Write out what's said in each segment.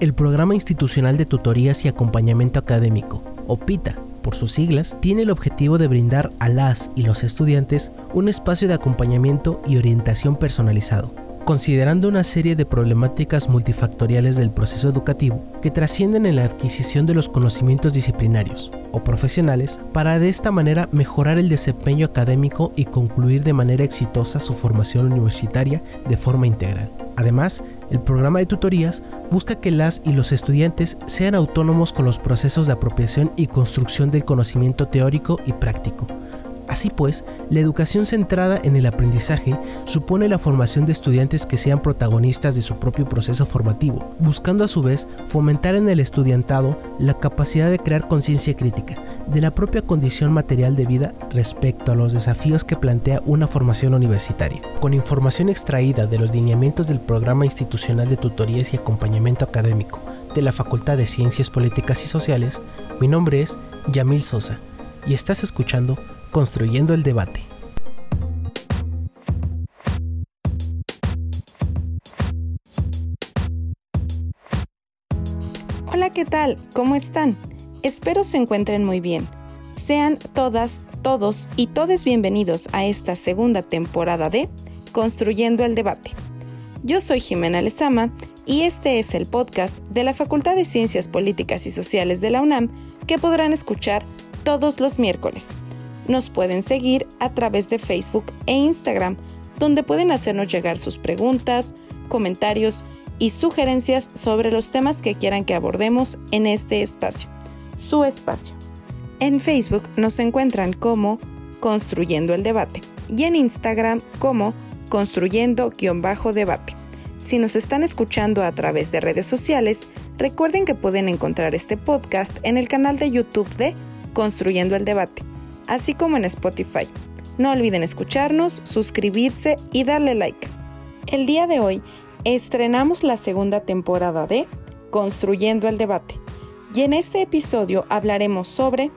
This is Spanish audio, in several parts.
El Programa Institucional de Tutorías y Acompañamiento Académico, o PITA, por sus siglas, tiene el objetivo de brindar a las y los estudiantes un espacio de acompañamiento y orientación personalizado, considerando una serie de problemáticas multifactoriales del proceso educativo que trascienden en la adquisición de los conocimientos disciplinarios o profesionales para de esta manera mejorar el desempeño académico y concluir de manera exitosa su formación universitaria de forma integral. Además, el programa de tutorías busca que las y los estudiantes sean autónomos con los procesos de apropiación y construcción del conocimiento teórico y práctico, Así pues, la educación centrada en el aprendizaje supone la formación de estudiantes que sean protagonistas de su propio proceso formativo, buscando a su vez fomentar en el estudiantado la capacidad de crear conciencia crítica de la propia condición material de vida respecto a los desafíos que plantea una formación universitaria. Con información extraída de los lineamientos del Programa Institucional de Tutorías y Acompañamiento Académico de la Facultad de Ciencias Políticas y Sociales, mi nombre es Yamil Sosa y estás escuchando Construyendo el debate. Hola, ¿qué tal? ¿Cómo están? Espero se encuentren muy bien. Sean todas, todos y todes bienvenidos a esta segunda temporada de Construyendo el Debate. Yo soy Jimena Lezama y este es el podcast de la Facultad de Ciencias Políticas y Sociales de la UNAM que podrán escuchar todos los miércoles. Nos pueden seguir a través de Facebook e Instagram, donde pueden hacernos llegar sus preguntas, comentarios y sugerencias sobre los temas que quieran que abordemos en este espacio, su espacio. En Facebook nos encuentran como Construyendo el Debate y en Instagram como Construyendo-Debate. Si nos están escuchando a través de redes sociales, recuerden que pueden encontrar este podcast en el canal de YouTube de Construyendo el Debate así como en Spotify. No olviden escucharnos, suscribirse y darle like. El día de hoy estrenamos la segunda temporada de Construyendo el Debate y en este episodio hablaremos sobre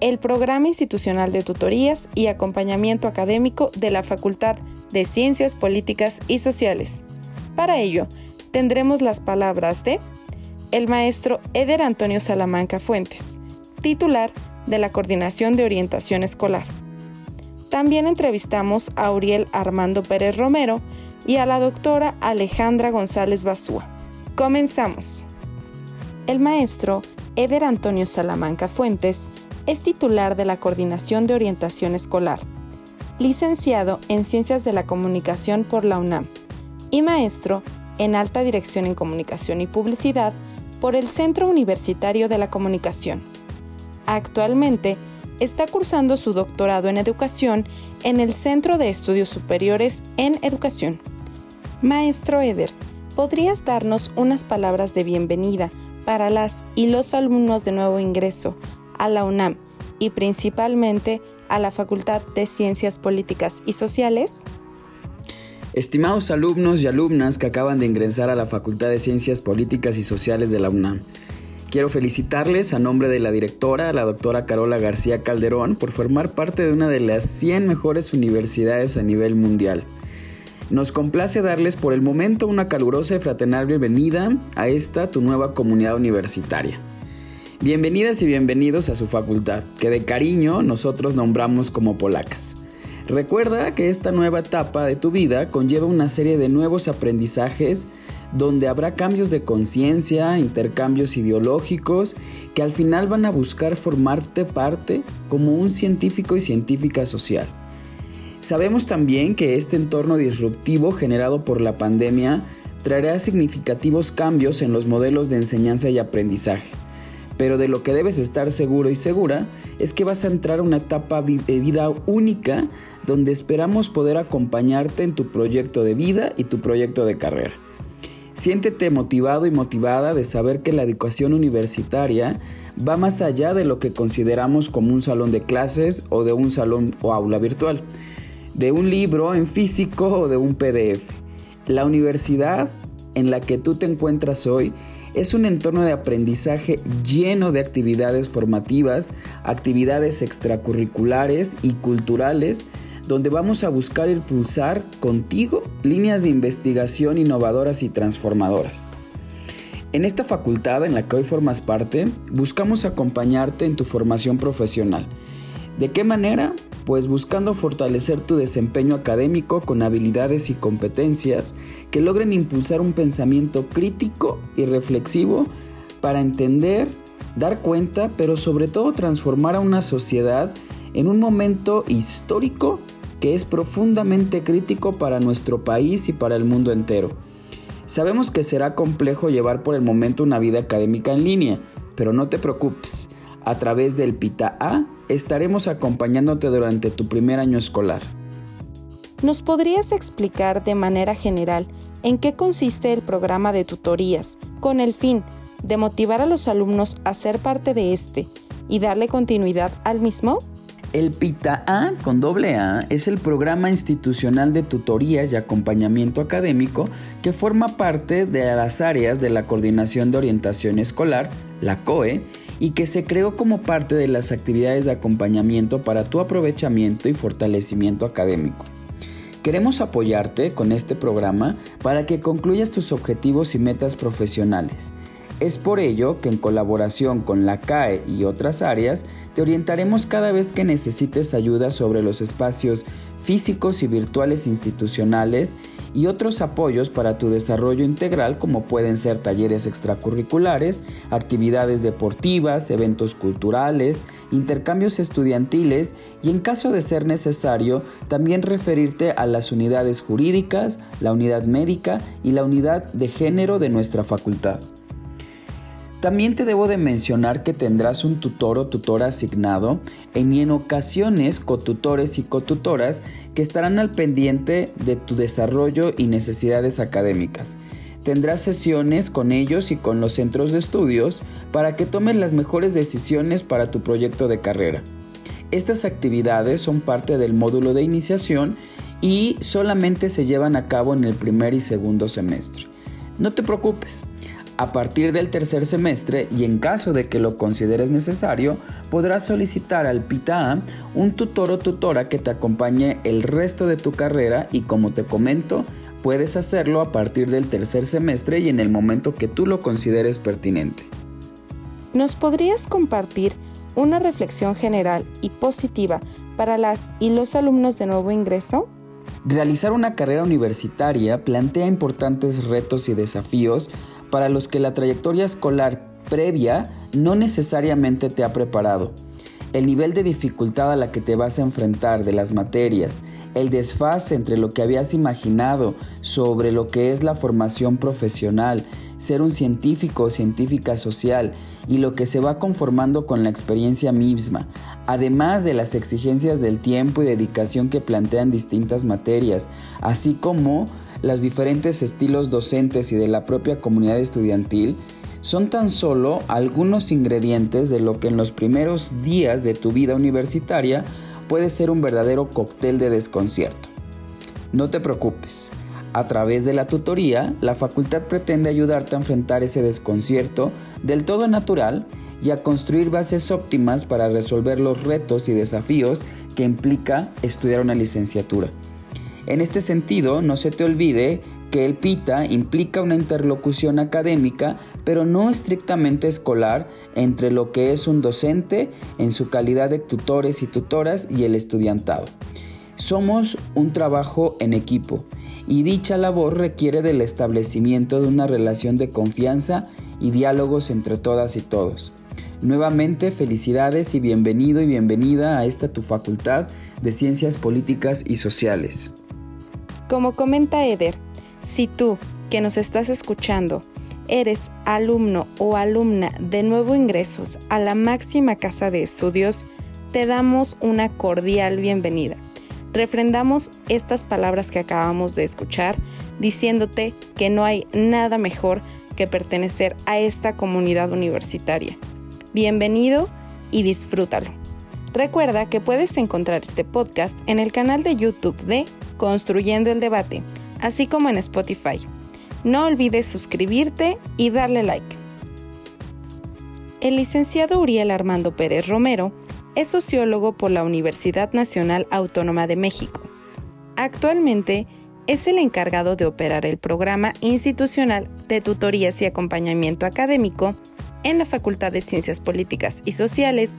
el Programa Institucional de Tutorías y Acompañamiento Académico de la Facultad de Ciencias Políticas y Sociales. Para ello, tendremos las palabras de el maestro Eder Antonio Salamanca Fuentes, titular de la Coordinación de Orientación Escolar. También entrevistamos a Uriel Armando Pérez Romero y a la doctora Alejandra González Basúa. Comenzamos. El maestro Eder Antonio Salamanca Fuentes es titular de la Coordinación de Orientación Escolar, licenciado en Ciencias de la Comunicación por la UNAM y maestro en Alta Dirección en Comunicación y Publicidad por el Centro Universitario de la Comunicación. Actualmente está cursando su doctorado en educación en el Centro de Estudios Superiores en Educación. Maestro Eder, ¿podrías darnos unas palabras de bienvenida para las y los alumnos de nuevo ingreso a la UNAM y principalmente a la Facultad de Ciencias Políticas y Sociales? Estimados alumnos y alumnas que acaban de ingresar a la Facultad de Ciencias Políticas y Sociales de la UNAM, Quiero felicitarles a nombre de la directora, la doctora Carola García Calderón, por formar parte de una de las 100 mejores universidades a nivel mundial. Nos complace darles por el momento una calurosa y fraternal bienvenida a esta tu nueva comunidad universitaria. Bienvenidas y bienvenidos a su facultad, que de cariño nosotros nombramos como polacas. Recuerda que esta nueva etapa de tu vida conlleva una serie de nuevos aprendizajes donde habrá cambios de conciencia, intercambios ideológicos, que al final van a buscar formarte parte como un científico y científica social. Sabemos también que este entorno disruptivo generado por la pandemia traerá significativos cambios en los modelos de enseñanza y aprendizaje, Pero de lo que debes estar seguro y segura es que vas a entrar a una etapa de vida única donde esperamos poder acompañarte en tu proyecto de vida y tu proyecto de carrera. Siéntete motivado y motivada de saber que la educación universitaria va más allá de lo que consideramos como un salón de clases o de un salón o aula virtual, de un libro en físico o de un PDF. La universidad en la que tú te encuentras hoy es un entorno de aprendizaje lleno de actividades formativas, actividades extracurriculares y culturales, donde vamos a buscar impulsar contigo líneas de investigación innovadoras y transformadoras. En esta facultad en la que hoy formas parte, buscamos acompañarte en tu formación profesional. ¿De qué manera? Pues buscando fortalecer tu desempeño académico con habilidades y competencias que logren impulsar un pensamiento crítico y reflexivo para entender, dar cuenta, pero sobre todo transformar a una sociedad en un momento histórico que es profundamente crítico para nuestro país y para el mundo entero. Sabemos que será complejo llevar por el momento una vida académica en línea, pero no te preocupes. A través del PITA A estaremos acompañándote durante tu primer año escolar. ¿Nos podrías explicar de manera general en qué consiste el programa de tutorías con el fin de motivar a los alumnos a ser parte de este y darle continuidad al mismo? El PITA-A con doble A es el programa institucional de tutorías y acompañamiento académico que forma parte de las áreas de la Coordinación de Orientación Escolar, la COE, y que se creó como parte de las actividades de acompañamiento para tu aprovechamiento y fortalecimiento académico. Queremos apoyarte con este programa para que concluyas tus objetivos y metas profesionales es por ello que en colaboración con la CAE y otras áreas te orientaremos cada vez que necesites ayuda sobre los espacios físicos y virtuales institucionales y otros apoyos para tu desarrollo integral como pueden ser talleres extracurriculares, actividades deportivas, eventos culturales, intercambios estudiantiles y en caso de ser necesario también referirte a las unidades jurídicas, la unidad médica y la unidad de género de nuestra facultad. También te debo de mencionar que tendrás un tutor o tutora asignado y en ocasiones cotutores y cotutoras que estarán al pendiente de tu desarrollo y necesidades académicas. Tendrás sesiones con ellos y con los centros de estudios para que tomen las mejores decisiones para tu proyecto de carrera. Estas actividades son parte del módulo de iniciación y solamente se llevan a cabo en el primer y segundo semestre. No te preocupes, a partir del tercer semestre y en caso de que lo consideres necesario, podrás solicitar al PITA un tutor o tutora que te acompañe el resto de tu carrera y como te comento, puedes hacerlo a partir del tercer semestre y en el momento que tú lo consideres pertinente. ¿Nos podrías compartir una reflexión general y positiva para las y los alumnos de nuevo ingreso? Realizar una carrera universitaria plantea importantes retos y desafíos para los que la trayectoria escolar previa no necesariamente te ha preparado. El nivel de dificultad a la que te vas a enfrentar de las materias, el desfase entre lo que habías imaginado sobre lo que es la formación profesional, ser un científico o científica social y lo que se va conformando con la experiencia misma, además de las exigencias del tiempo y dedicación que plantean distintas materias, así como los diferentes estilos docentes y de la propia comunidad estudiantil son tan solo algunos ingredientes de lo que en los primeros días de tu vida universitaria puede ser un verdadero cóctel de desconcierto. No te preocupes, a través de la tutoría, la facultad pretende ayudarte a enfrentar ese desconcierto del todo natural y a construir bases óptimas para resolver los retos y desafíos que implica estudiar una licenciatura. En este sentido, no se te olvide que el PITA implica una interlocución académica, pero no estrictamente escolar, entre lo que es un docente en su calidad de tutores y tutoras y el estudiantado. Somos un trabajo en equipo y dicha labor requiere del establecimiento de una relación de confianza y diálogos entre todas y todos. Nuevamente felicidades y bienvenido y bienvenida a esta tu facultad de Ciencias Políticas y Sociales. Como comenta Eder, si tú, que nos estás escuchando, eres alumno o alumna de nuevo ingresos a la máxima casa de estudios, te damos una cordial bienvenida. Refrendamos estas palabras que acabamos de escuchar diciéndote que no hay nada mejor que pertenecer a esta comunidad universitaria. Bienvenido y disfrútalo. Recuerda que puedes encontrar este podcast en el canal de YouTube de Construyendo el Debate, así como en Spotify. No olvides suscribirte y darle like. El licenciado Uriel Armando Pérez Romero es sociólogo por la Universidad Nacional Autónoma de México. Actualmente es el encargado de operar el programa institucional de tutorías y acompañamiento académico en la Facultad de Ciencias Políticas y Sociales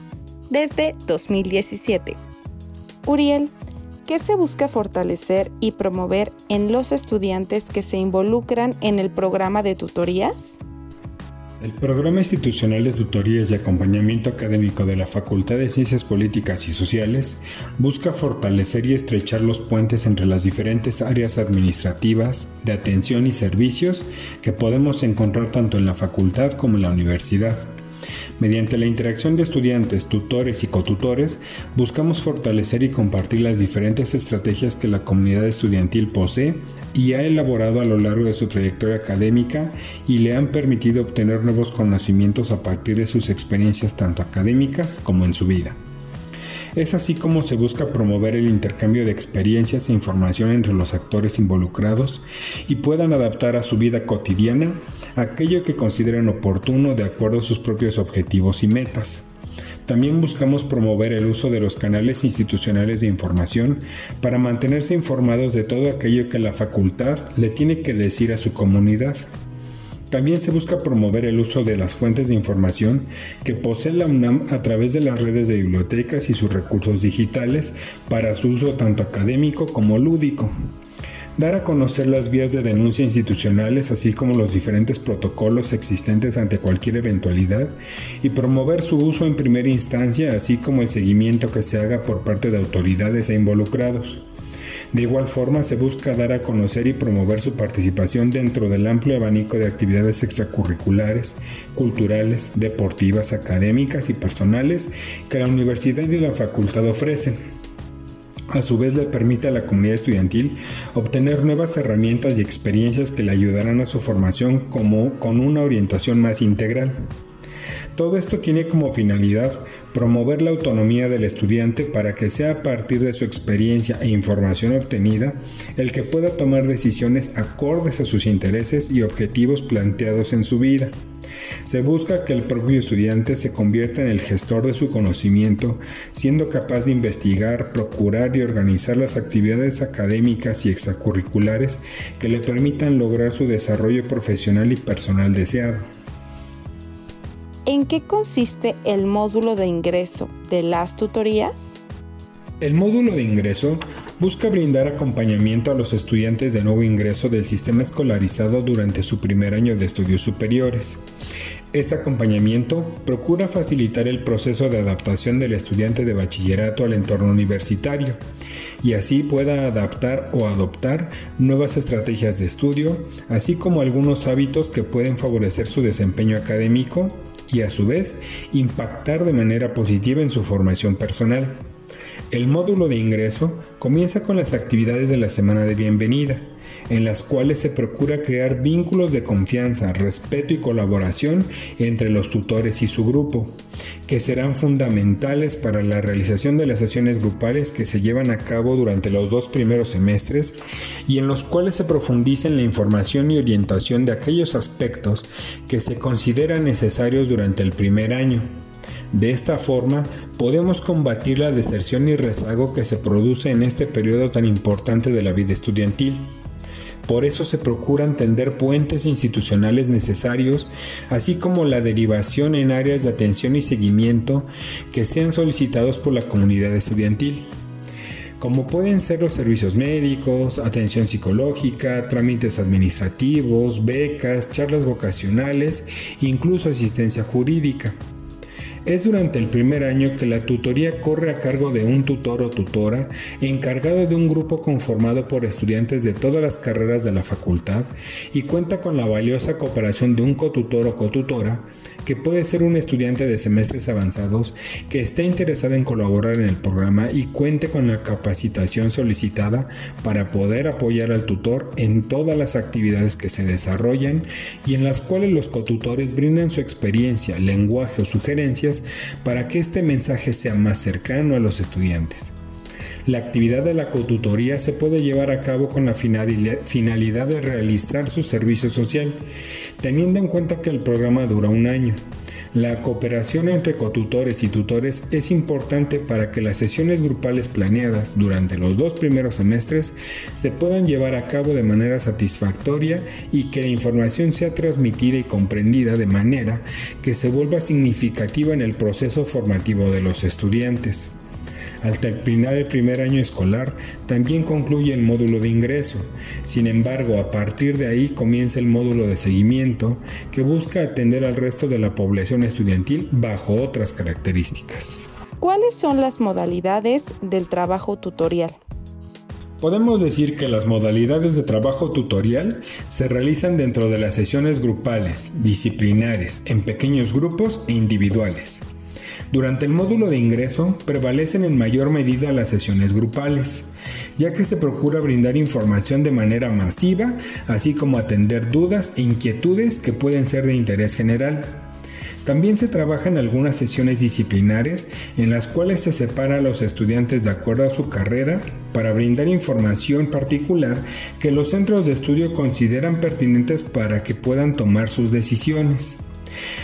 desde 2017. Uriel, ¿qué se busca fortalecer y promover en los estudiantes que se involucran en el programa de tutorías? El Programa Institucional de Tutorías y Acompañamiento Académico de la Facultad de Ciencias Políticas y Sociales busca fortalecer y estrechar los puentes entre las diferentes áreas administrativas, de atención y servicios que podemos encontrar tanto en la facultad como en la universidad. Mediante la interacción de estudiantes, tutores y cotutores, buscamos fortalecer y compartir las diferentes estrategias que la comunidad estudiantil posee y ha elaborado a lo largo de su trayectoria académica y le han permitido obtener nuevos conocimientos a partir de sus experiencias tanto académicas como en su vida. Es así como se busca promover el intercambio de experiencias e información entre los actores involucrados y puedan adaptar a su vida cotidiana aquello que consideren oportuno de acuerdo a sus propios objetivos y metas. También buscamos promover el uso de los canales institucionales de información para mantenerse informados de todo aquello que la facultad le tiene que decir a su comunidad. También se busca promover el uso de las fuentes de información que posee la UNAM a través de las redes de bibliotecas y sus recursos digitales para su uso tanto académico como lúdico dar a conocer las vías de denuncia institucionales, así como los diferentes protocolos existentes ante cualquier eventualidad, y promover su uso en primera instancia, así como el seguimiento que se haga por parte de autoridades e involucrados. De igual forma, se busca dar a conocer y promover su participación dentro del amplio abanico de actividades extracurriculares, culturales, deportivas, académicas y personales que la universidad y la facultad ofrecen. A su vez le permite a la comunidad estudiantil obtener nuevas herramientas y experiencias que le ayudarán a su formación como con una orientación más integral. Todo esto tiene como finalidad promover la autonomía del estudiante para que sea a partir de su experiencia e información obtenida el que pueda tomar decisiones acordes a sus intereses y objetivos planteados en su vida. Se busca que el propio estudiante se convierta en el gestor de su conocimiento, siendo capaz de investigar, procurar y organizar las actividades académicas y extracurriculares que le permitan lograr su desarrollo profesional y personal deseado. ¿En qué consiste el módulo de ingreso de las tutorías? El módulo de ingreso busca brindar acompañamiento a los estudiantes de nuevo ingreso del sistema escolarizado durante su primer año de estudios superiores. Este acompañamiento procura facilitar el proceso de adaptación del estudiante de bachillerato al entorno universitario y así pueda adaptar o adoptar nuevas estrategias de estudio, así como algunos hábitos que pueden favorecer su desempeño académico y a su vez impactar de manera positiva en su formación personal. El módulo de ingreso comienza con las actividades de la semana de bienvenida, en las cuales se procura crear vínculos de confianza, respeto y colaboración entre los tutores y su grupo, que serán fundamentales para la realización de las sesiones grupales que se llevan a cabo durante los dos primeros semestres y en los cuales se profundiza en la información y orientación de aquellos aspectos que se consideran necesarios durante el primer año. De esta forma, podemos combatir la deserción y rezago que se produce en este periodo tan importante de la vida estudiantil. Por eso se procura tender puentes institucionales necesarios, así como la derivación en áreas de atención y seguimiento que sean solicitados por la comunidad estudiantil como pueden ser los servicios médicos, atención psicológica, trámites administrativos, becas, charlas vocacionales, incluso asistencia jurídica. Es durante el primer año que la tutoría corre a cargo de un tutor o tutora encargado de un grupo conformado por estudiantes de todas las carreras de la facultad y cuenta con la valiosa cooperación de un cotutor o cotutora que puede ser un estudiante de semestres avanzados que esté interesado en colaborar en el programa y cuente con la capacitación solicitada para poder apoyar al tutor en todas las actividades que se desarrollan y en las cuales los cotutores brindan su experiencia, lenguaje o sugerencias para que este mensaje sea más cercano a los estudiantes. La actividad de la cotutoría se puede llevar a cabo con la finalidad de realizar su servicio social, teniendo en cuenta que el programa dura un año. La cooperación entre cotutores y tutores es importante para que las sesiones grupales planeadas durante los dos primeros semestres se puedan llevar a cabo de manera satisfactoria y que la información sea transmitida y comprendida de manera que se vuelva significativa en el proceso formativo de los estudiantes. Al terminar el primer año escolar, también concluye el módulo de ingreso. Sin embargo, a partir de ahí comienza el módulo de seguimiento que busca atender al resto de la población estudiantil bajo otras características. ¿Cuáles son las modalidades del trabajo tutorial? Podemos decir que las modalidades de trabajo tutorial se realizan dentro de las sesiones grupales, disciplinares, en pequeños grupos e individuales. Durante el módulo de ingreso prevalecen en mayor medida las sesiones grupales, ya que se procura brindar información de manera masiva, así como atender dudas e inquietudes que pueden ser de interés general. También se trabaja en algunas sesiones disciplinares en las cuales se separa a los estudiantes de acuerdo a su carrera para brindar información particular que los centros de estudio consideran pertinentes para que puedan tomar sus decisiones.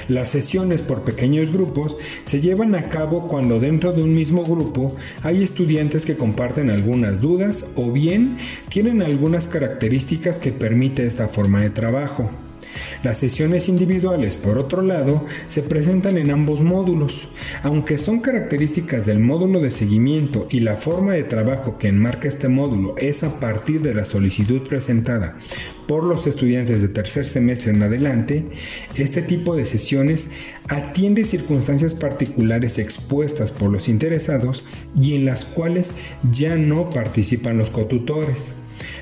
Las sesiones por pequeños grupos se llevan a cabo cuando dentro de un mismo grupo hay estudiantes que comparten algunas dudas o bien tienen algunas características que permite esta forma de trabajo. Las sesiones individuales, por otro lado, se presentan en ambos módulos. Aunque son características del módulo de seguimiento y la forma de trabajo que enmarca este módulo es a partir de la solicitud presentada por los estudiantes de tercer semestre en adelante, este tipo de sesiones atiende circunstancias particulares expuestas por los interesados y en las cuales ya no participan los cotutores.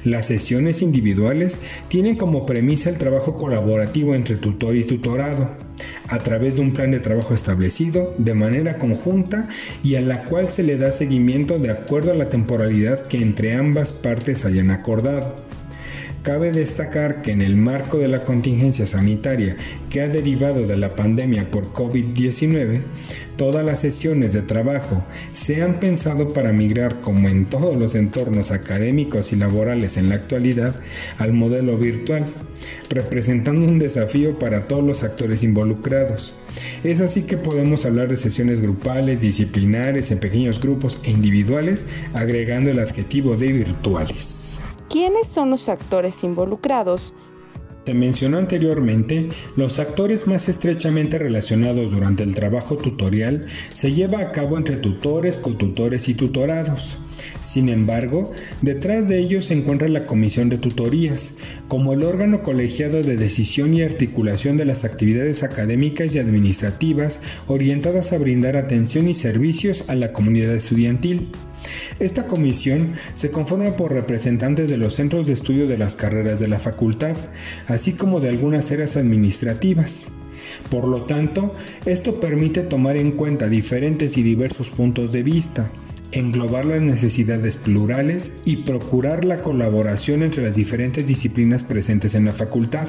Las sesiones individuales tienen como premisa el trabajo colaborativo entre tutor y tutorado, a través de un plan de trabajo establecido de manera conjunta y a la cual se le da seguimiento de acuerdo a la temporalidad que entre ambas partes hayan acordado. Cabe destacar que en el marco de la contingencia sanitaria que ha derivado de la pandemia por COVID-19, todas las sesiones de trabajo se han pensado para migrar, como en todos los entornos académicos y laborales en la actualidad, al modelo virtual, representando un desafío para todos los actores involucrados. Es así que podemos hablar de sesiones grupales, disciplinares, en pequeños grupos e individuales, agregando el adjetivo de virtuales. ¿Quiénes son los actores involucrados? Se mencionó anteriormente, los actores más estrechamente relacionados durante el trabajo tutorial se lleva a cabo entre tutores, cotutores y tutorados. Sin embargo, detrás de ellos se encuentra la Comisión de Tutorías, como el órgano colegiado de decisión y articulación de las actividades académicas y administrativas orientadas a brindar atención y servicios a la comunidad estudiantil. Esta comisión se conforma por representantes de los centros de estudio de las carreras de la facultad, así como de algunas áreas administrativas. Por lo tanto, esto permite tomar en cuenta diferentes y diversos puntos de vista, englobar las necesidades plurales y procurar la colaboración entre las diferentes disciplinas presentes en la facultad.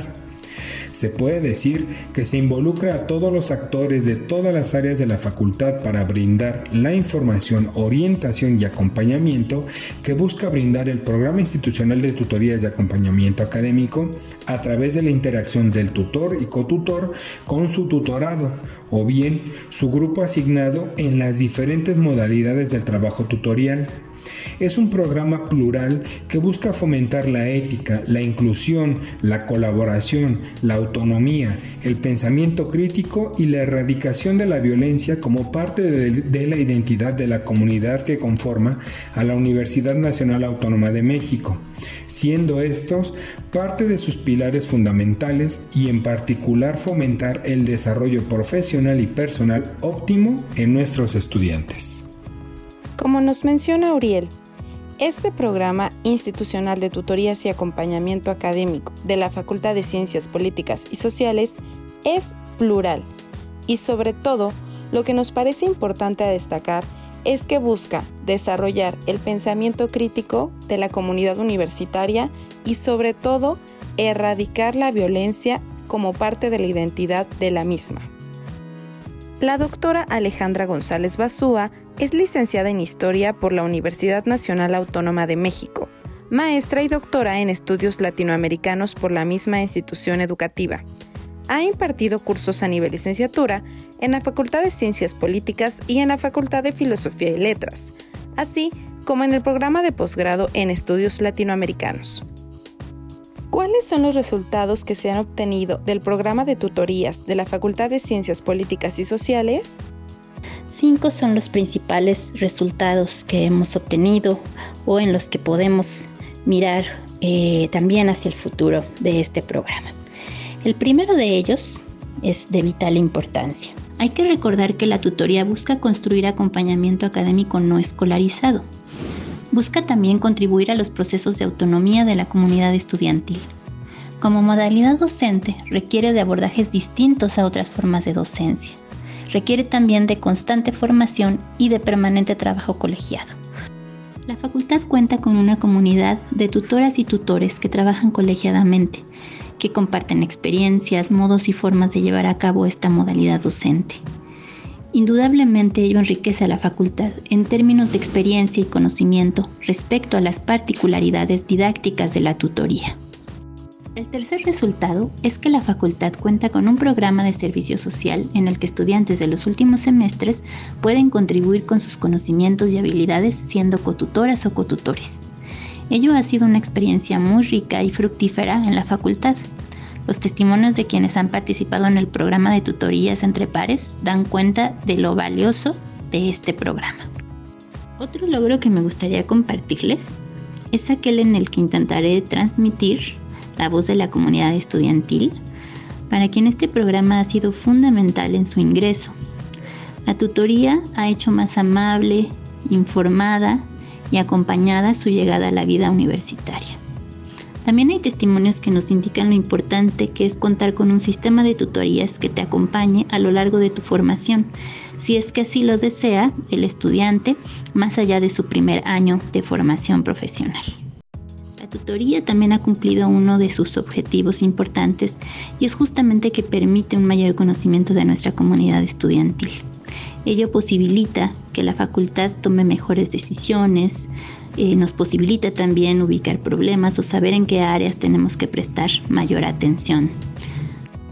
Se puede decir que se involucra a todos los actores de todas las áreas de la facultad para brindar la información, orientación y acompañamiento que busca brindar el programa institucional de tutorías de acompañamiento académico a través de la interacción del tutor y cotutor con su tutorado o bien su grupo asignado en las diferentes modalidades del trabajo tutorial Es un programa plural que busca fomentar la ética, la inclusión, la colaboración, la autonomía, el pensamiento crítico y la erradicación de la violencia como parte de, la identidad de la comunidad que conforma a la Universidad Nacional Autónoma de México, siendo estos parte de sus pilares fundamentales y en particular fomentar el desarrollo profesional y personal óptimo en nuestros estudiantes. Como nos menciona Uriel, este programa institucional de tutorías y acompañamiento académico de la Facultad de Ciencias Políticas y Sociales es plural y sobre todo lo que nos parece importante a destacar es que busca desarrollar el pensamiento crítico de la comunidad universitaria y sobre todo erradicar la violencia como parte de la identidad de la misma. La doctora Alejandra González Basúa es licenciada en Historia por la Universidad Nacional Autónoma de México, maestra y doctora en estudios latinoamericanos por la misma institución educativa. Ha impartido cursos a nivel licenciatura en la Facultad de Ciencias Políticas y en la Facultad de Filosofía y Letras, así como en el programa de posgrado en estudios latinoamericanos. ¿Cuáles son los resultados que se han obtenido del programa de tutorías de la Facultad de Ciencias Políticas y Sociales? Cinco son los principales resultados que hemos obtenido o en los que podemos mirar eh, también hacia el futuro de este programa. El primero de ellos es de vital importancia. Hay que recordar que la tutoría busca construir acompañamiento académico no escolarizado, busca también contribuir a los procesos de autonomía de la comunidad estudiantil. Como modalidad docente, requiere de abordajes distintos a otras formas de docencia. Requiere también de constante formación y de permanente trabajo colegiado. La facultad cuenta con una comunidad de tutoras y tutores que trabajan colegiadamente, que comparten experiencias, modos y formas de llevar a cabo esta modalidad docente. Indudablemente ello enriquece a la facultad en términos de experiencia y conocimiento respecto a las particularidades didácticas de la tutoría. El tercer resultado es que la facultad cuenta con un programa de servicio social en el que estudiantes de los últimos semestres pueden contribuir con sus conocimientos y habilidades siendo cotutoras o cotutores. Ello ha sido una experiencia muy rica y fructífera en la facultad, los testimonios de quienes han participado en el programa de tutorías entre pares dan cuenta de lo valioso de este programa. Otro logro que me gustaría compartirles es aquel en el que intentaré transmitir la voz de la comunidad estudiantil, para quien este programa ha sido fundamental en su ingreso. La tutoría ha hecho más amable, informada y acompañada su llegada a la vida universitaria. También hay testimonios que nos indican lo importante que es contar con un sistema de tutorías que te acompañe a lo largo de tu formación, si es que así lo desea el estudiante, más allá de su primer año de formación profesional. Tutoría también ha cumplido uno de sus objetivos importantes y es justamente que permite un mayor conocimiento de nuestra comunidad estudiantil. Ello posibilita que la facultad tome mejores decisiones, eh, nos posibilita también ubicar problemas o saber en qué áreas tenemos que prestar mayor atención.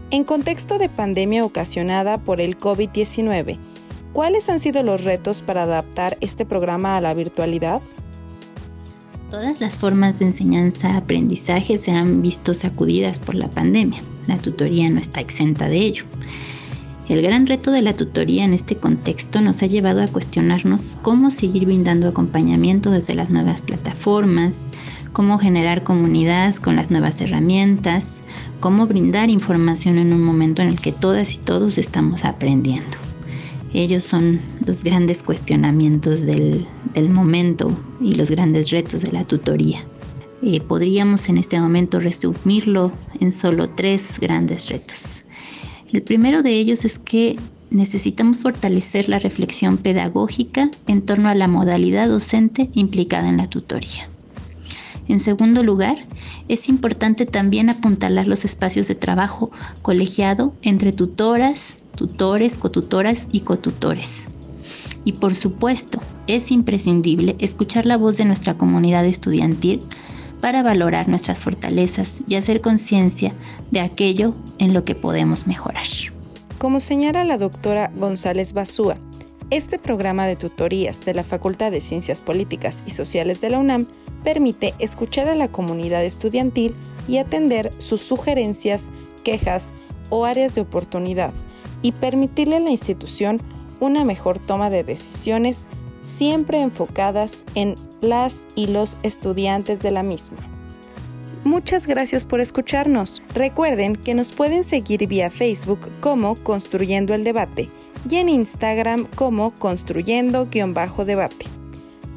En contexto de pandemia ocasionada por el COVID-19, ¿cuáles han sido los retos para adaptar este programa a la virtualidad? Todas las formas de enseñanza-aprendizaje se han visto sacudidas por la pandemia. La tutoría no está exenta de ello. El gran reto de la tutoría en este contexto nos ha llevado a cuestionarnos cómo seguir brindando acompañamiento desde las nuevas plataformas, cómo generar comunidad con las nuevas herramientas, cómo brindar información en un momento en el que todas y todos estamos aprendiendo. Ellos son los grandes cuestionamientos del, momento y los grandes retos de la tutoría. Eh, podríamos en este momento resumirlo en solo tres grandes retos. El primero de ellos es que necesitamos fortalecer la reflexión pedagógica en torno a la modalidad docente implicada en la tutoría. En segundo lugar, es importante también apuntalar los espacios de trabajo colegiado entre tutoras, tutores, cotutoras y cotutores. Y por supuesto, es imprescindible escuchar la voz de nuestra comunidad estudiantil para valorar nuestras fortalezas y hacer conciencia de aquello en lo que podemos mejorar. Como señala la doctora González Basúa, Este programa de tutorías de la Facultad de Ciencias Políticas y Sociales de la UNAM permite escuchar a la comunidad estudiantil y atender sus sugerencias, quejas o áreas de oportunidad y permitirle a la institución una mejor toma de decisiones siempre enfocadas en las y los estudiantes de la misma. Muchas gracias por escucharnos. Recuerden que nos pueden seguir vía Facebook como Construyendo el Debate y en Instagram como Construyendo-Debate.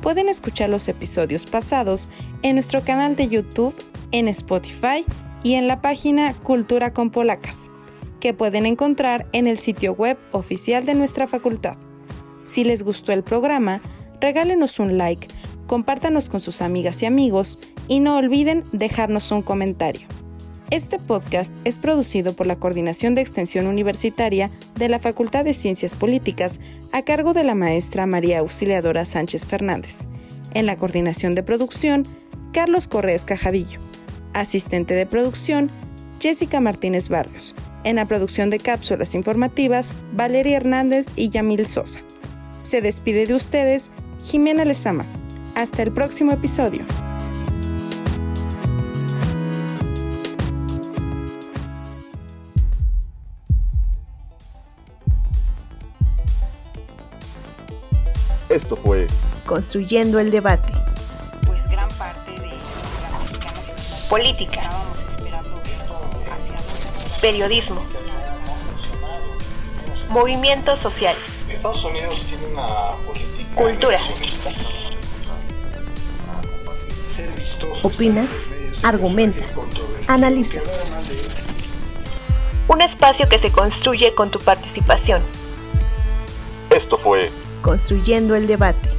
Pueden escuchar los episodios pasados en nuestro canal de YouTube, en Spotify y en la página Cultura con Polacas, que pueden encontrar en el sitio web oficial de nuestra facultad. Si les gustó el programa, regálenos un like, compártanos con sus amigas y amigos y no olviden dejarnos un comentario. Este podcast es producido por la Coordinación de Extensión Universitaria de la Facultad de Ciencias Políticas a cargo de la maestra María Auxiliadora Sánchez Fernández. En la coordinación de producción, Carlos Correas Cajadillo. Asistente de producción, Jessica Martínez Vargas. En la producción de cápsulas informativas, Valeria Hernández y Yamil Sosa. Se despide de ustedes, Jimena Lezama. Hasta el próximo episodio. Esto fue Construyendo el debate. Pues gran parte de la Política. Periodismo. Movimientos sociales. Estados Unidos tiene una política Cultura. Opina, argumenta, analiza. Un espacio que se construye con tu participación. Esto fue Construyendo el debate.